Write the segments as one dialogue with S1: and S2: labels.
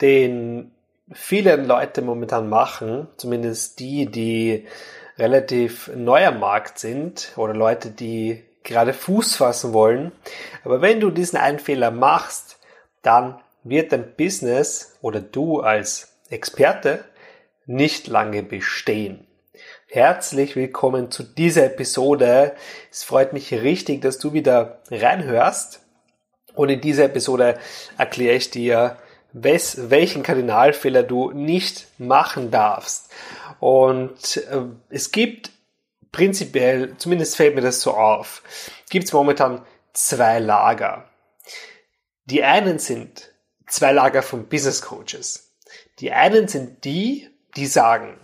S1: den viele Leute momentan machen, zumindest die, die relativ neu am Markt sind oder Leute, die gerade Fuß fassen wollen. Aber wenn du diesen einen Fehler machst, dann wird dein Business oder du als Experte nicht lange bestehen. Herzlich willkommen zu dieser Episode. Es freut mich richtig, dass du wieder reinhörst. Und in dieser Episode erkläre ich dir, wes, welchen Kardinalfehler du nicht machen darfst. Und äh, es gibt prinzipiell, zumindest fällt mir das so auf, gibt es momentan zwei Lager. Die einen sind zwei Lager von Business Coaches. Die einen sind die, die sagen,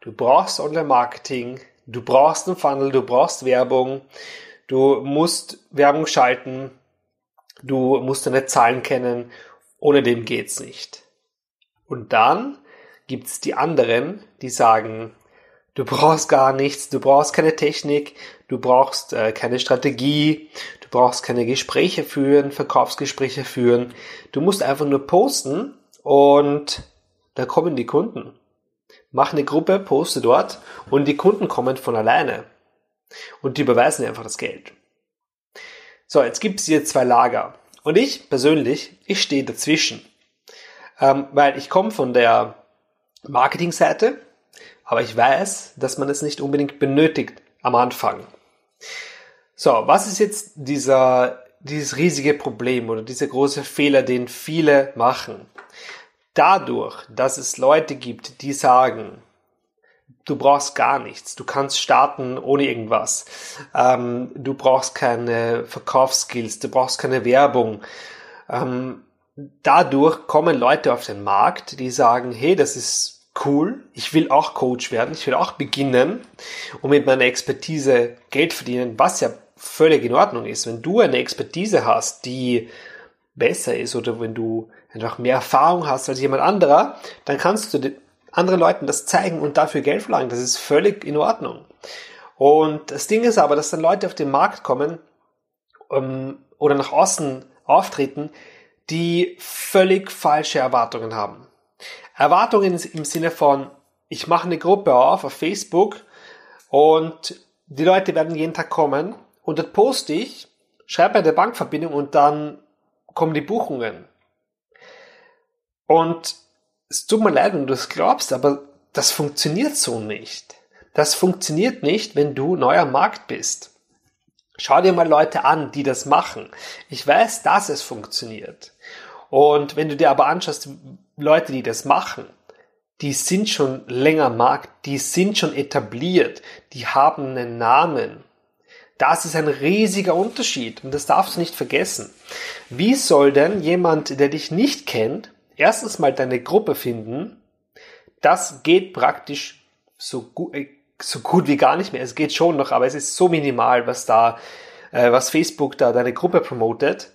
S1: du brauchst Online-Marketing, du brauchst einen Funnel, du brauchst Werbung, du musst Werbung schalten, du musst deine Zahlen kennen ohne dem geht's nicht. Und dann gibt's die anderen, die sagen, du brauchst gar nichts, du brauchst keine Technik, du brauchst äh, keine Strategie, du brauchst keine Gespräche führen, Verkaufsgespräche führen. Du musst einfach nur posten und da kommen die Kunden. Mach eine Gruppe, poste dort und die Kunden kommen von alleine. Und die überweisen einfach das Geld. So, jetzt gibt's hier zwei Lager. Und ich persönlich, ich stehe dazwischen. Ähm, weil ich komme von der Marketingseite, aber ich weiß, dass man es nicht unbedingt benötigt am Anfang. So, was ist jetzt dieser, dieses riesige Problem oder dieser große Fehler, den viele machen? Dadurch, dass es Leute gibt, die sagen, du brauchst gar nichts. Du kannst starten ohne irgendwas. Ähm, du brauchst keine Verkaufsskills, du brauchst keine Werbung. Ähm, dadurch kommen Leute auf den Markt, die sagen, hey, das ist cool, ich will auch Coach werden, ich will auch beginnen und mit meiner Expertise Geld verdienen, was ja völlig in Ordnung ist. Wenn du eine Expertise hast, die besser ist oder wenn du einfach mehr Erfahrung hast als jemand anderer, dann kannst du anderen Leuten das zeigen und dafür Geld verlangen. Das ist völlig in Ordnung. Und das Ding ist aber, dass dann Leute auf den Markt kommen ähm, oder nach außen auftreten, die völlig falsche Erwartungen haben. Erwartungen im Sinne von, ich mache eine Gruppe auf auf Facebook und die Leute werden jeden Tag kommen und dort poste ich, schreibe eine Bankverbindung und dann kommen die Buchungen. Und es tut mir leid, wenn du das glaubst, aber das funktioniert so nicht. Das funktioniert nicht, wenn du neuer Markt bist. Schau dir mal Leute an, die das machen. Ich weiß, dass es funktioniert. Und wenn du dir aber anschaust, Leute, die das machen, die sind schon länger am Markt, die sind schon etabliert, die haben einen Namen. Das ist ein riesiger Unterschied und das darfst du nicht vergessen. Wie soll denn jemand, der dich nicht kennt, erstens mal deine Gruppe finden. Das geht praktisch so gut, äh, so gut wie gar nicht mehr. Es geht schon noch, aber es ist so minimal, was da, äh, was Facebook da deine Gruppe promotet.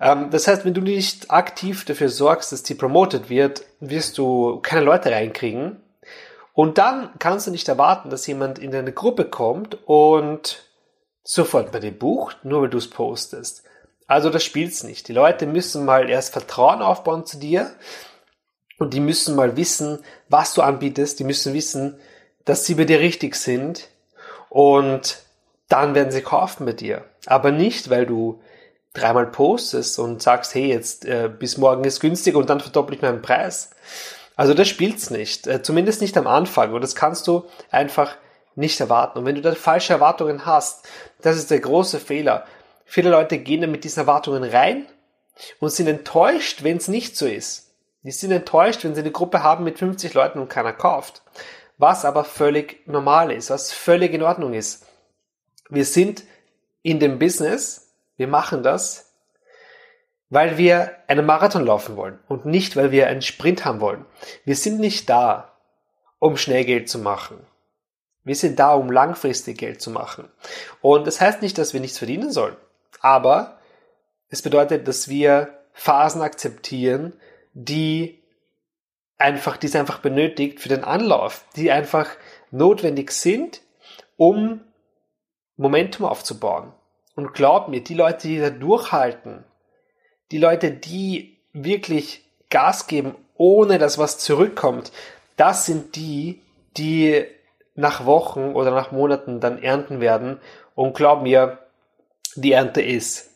S1: Ähm, das heißt, wenn du nicht aktiv dafür sorgst, dass die promotet wird, wirst du keine Leute reinkriegen. Und dann kannst du nicht erwarten, dass jemand in deine Gruppe kommt und sofort bei dir bucht, nur weil du es postest. Also das spielt's nicht. Die Leute müssen mal erst Vertrauen aufbauen zu dir und die müssen mal wissen, was du anbietest. Die müssen wissen, dass sie bei dir richtig sind und dann werden sie kaufen mit dir. Aber nicht, weil du dreimal postest und sagst, hey, jetzt äh, bis morgen ist günstig und dann verdopple ich meinen Preis. Also das spielt's nicht. Äh, zumindest nicht am Anfang. Und das kannst du einfach nicht erwarten. Und wenn du da falsche Erwartungen hast, das ist der große Fehler. Viele Leute gehen dann mit diesen Erwartungen rein und sind enttäuscht, wenn es nicht so ist. Die sind enttäuscht, wenn sie eine Gruppe haben mit 50 Leuten und keiner kauft. Was aber völlig normal ist, was völlig in Ordnung ist. Wir sind in dem Business, wir machen das, weil wir einen Marathon laufen wollen und nicht, weil wir einen Sprint haben wollen. Wir sind nicht da, um schnell Geld zu machen. Wir sind da, um langfristig Geld zu machen. Und das heißt nicht, dass wir nichts verdienen sollen. Aber es bedeutet, dass wir Phasen akzeptieren, die einfach, die es einfach benötigt für den Anlauf, die einfach notwendig sind, um Momentum aufzubauen. Und glaub mir, die Leute, die da durchhalten, die Leute, die wirklich Gas geben, ohne dass was zurückkommt, das sind die, die nach Wochen oder nach Monaten dann ernten werden. Und glaub mir, die Ernte ist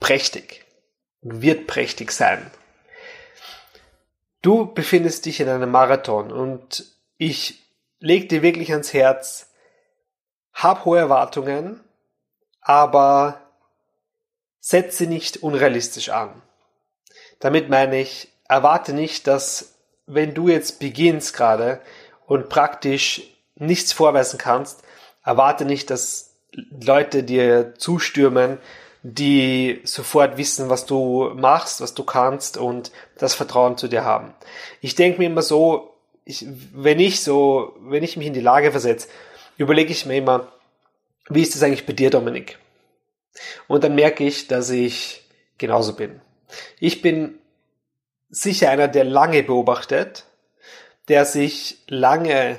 S1: prächtig, wird prächtig sein. Du befindest dich in einem Marathon und ich leg dir wirklich ans Herz, hab hohe Erwartungen, aber setze nicht unrealistisch an. Damit meine ich, erwarte nicht, dass wenn du jetzt beginnst gerade und praktisch nichts vorweisen kannst, erwarte nicht, dass Leute dir zustürmen, die sofort wissen, was du machst, was du kannst und das Vertrauen zu dir haben. Ich denke mir immer so, ich, wenn ich so, wenn ich mich in die Lage versetze, überlege ich mir immer, wie ist das eigentlich bei dir, Dominik? Und dann merke ich, dass ich genauso bin. Ich bin sicher einer, der lange beobachtet, der sich lange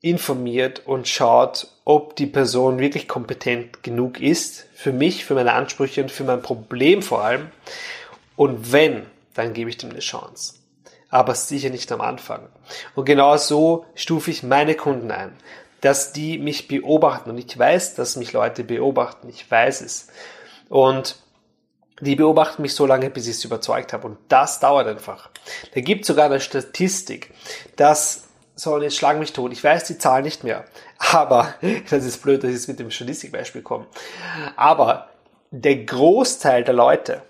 S1: informiert und schaut, ob die Person wirklich kompetent genug ist für mich, für meine Ansprüche und für mein Problem vor allem. Und wenn, dann gebe ich dem eine Chance. Aber sicher nicht am Anfang. Und genau so stufe ich meine Kunden ein, dass die mich beobachten. Und ich weiß, dass mich Leute beobachten. Ich weiß es. Und die beobachten mich so lange, bis ich es überzeugt habe. Und das dauert einfach. Da gibt sogar eine Statistik, dass so, und jetzt schlagen mich tot. Ich weiß die Zahl nicht mehr. Aber, das ist blöd, dass ich jetzt mit dem Statistikbeispiel komme. Aber der Großteil der Leute,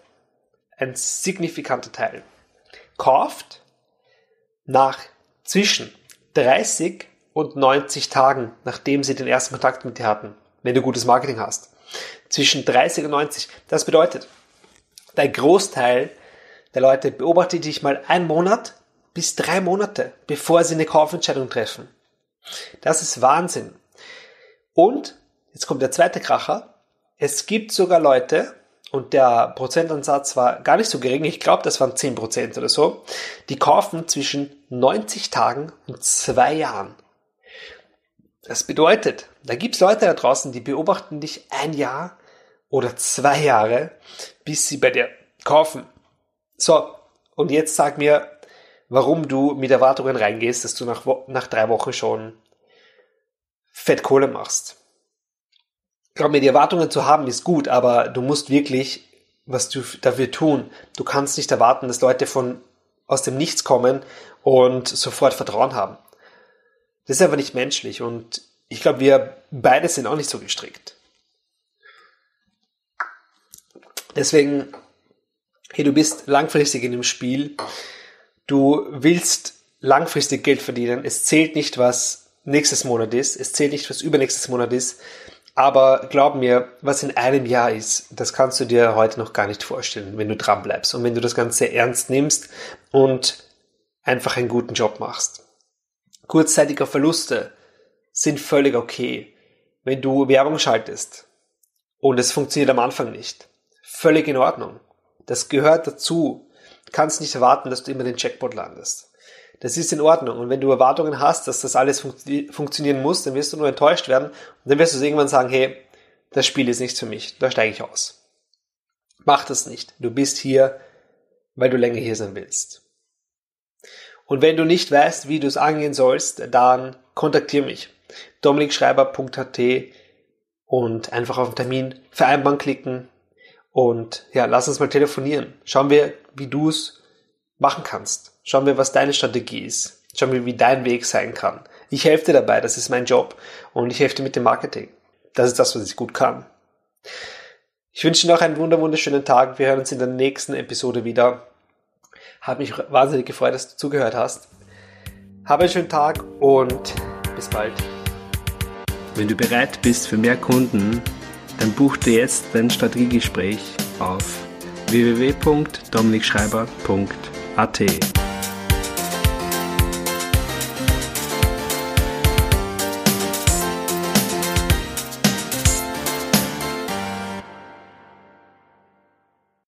S1: ein signifikanter Teil, kauft nach zwischen 30 und 90 Tagen, nachdem sie den ersten Kontakt mit dir hatten, wenn du gutes Marketing hast. Zwischen 30 und 90. Das bedeutet, der Großteil der Leute beobachtet dich mal einen Monat bis drei Monate, bevor sie eine Kaufentscheidung treffen. Das ist Wahnsinn. Und, jetzt kommt der zweite Kracher, es gibt sogar Leute, und der Prozentansatz war gar nicht so gering, ich glaube, das waren 10% oder so, die kaufen zwischen 90 Tagen und zwei Jahren. Das bedeutet, da gibt es Leute da draußen, die beobachten dich ein Jahr oder zwei Jahre, bis sie bei dir kaufen. So, und jetzt sag mir, warum du mit Erwartungen reingehst, dass du nach, nach drei Wochen schon Fettkohle machst. Glaub mir, die Erwartungen zu haben ist gut, aber du musst wirklich was du dafür tun. Du kannst nicht erwarten, dass Leute von aus dem Nichts kommen und sofort Vertrauen haben. Das ist einfach nicht menschlich und ich glaube, wir beide sind auch nicht so gestrickt. Deswegen, hey, du bist langfristig in dem Spiel Du willst langfristig Geld verdienen. Es zählt nicht, was nächstes Monat ist. Es zählt nicht, was übernächstes Monat ist. Aber glaub mir, was in einem Jahr ist, das kannst du dir heute noch gar nicht vorstellen, wenn du dran bleibst und wenn du das Ganze ernst nimmst und einfach einen guten Job machst. Kurzzeitige Verluste sind völlig okay, wenn du Werbung schaltest und es funktioniert am Anfang nicht. Völlig in Ordnung. Das gehört dazu kannst nicht erwarten, dass du immer den Jackpot landest. Das ist in Ordnung. Und wenn du Erwartungen hast, dass das alles fun funktionieren muss, dann wirst du nur enttäuscht werden. Und dann wirst du irgendwann sagen, hey, das Spiel ist nichts für mich. Da steige ich aus. Mach das nicht. Du bist hier, weil du länger hier sein willst. Und wenn du nicht weißt, wie du es angehen sollst, dann kontaktiere mich. dominikschreiber.at und einfach auf den Termin vereinbaren klicken und ja, lass uns mal telefonieren. Schauen wir, wie du es machen kannst. Schauen wir, was deine Strategie ist. Schauen wir, wie dein Weg sein kann. Ich helfe dir dabei, das ist mein Job. Und ich helfe dir mit dem Marketing. Das ist das, was ich gut kann. Ich wünsche dir noch einen wunderschönen Tag. Wir hören uns in der nächsten Episode wieder. Hat mich wahnsinnig gefreut, dass du zugehört hast. Habe einen schönen Tag und bis bald. Wenn du bereit bist für mehr Kunden, dann buch dir jetzt dein Strategiegespräch auf www.dominikschreiber.at.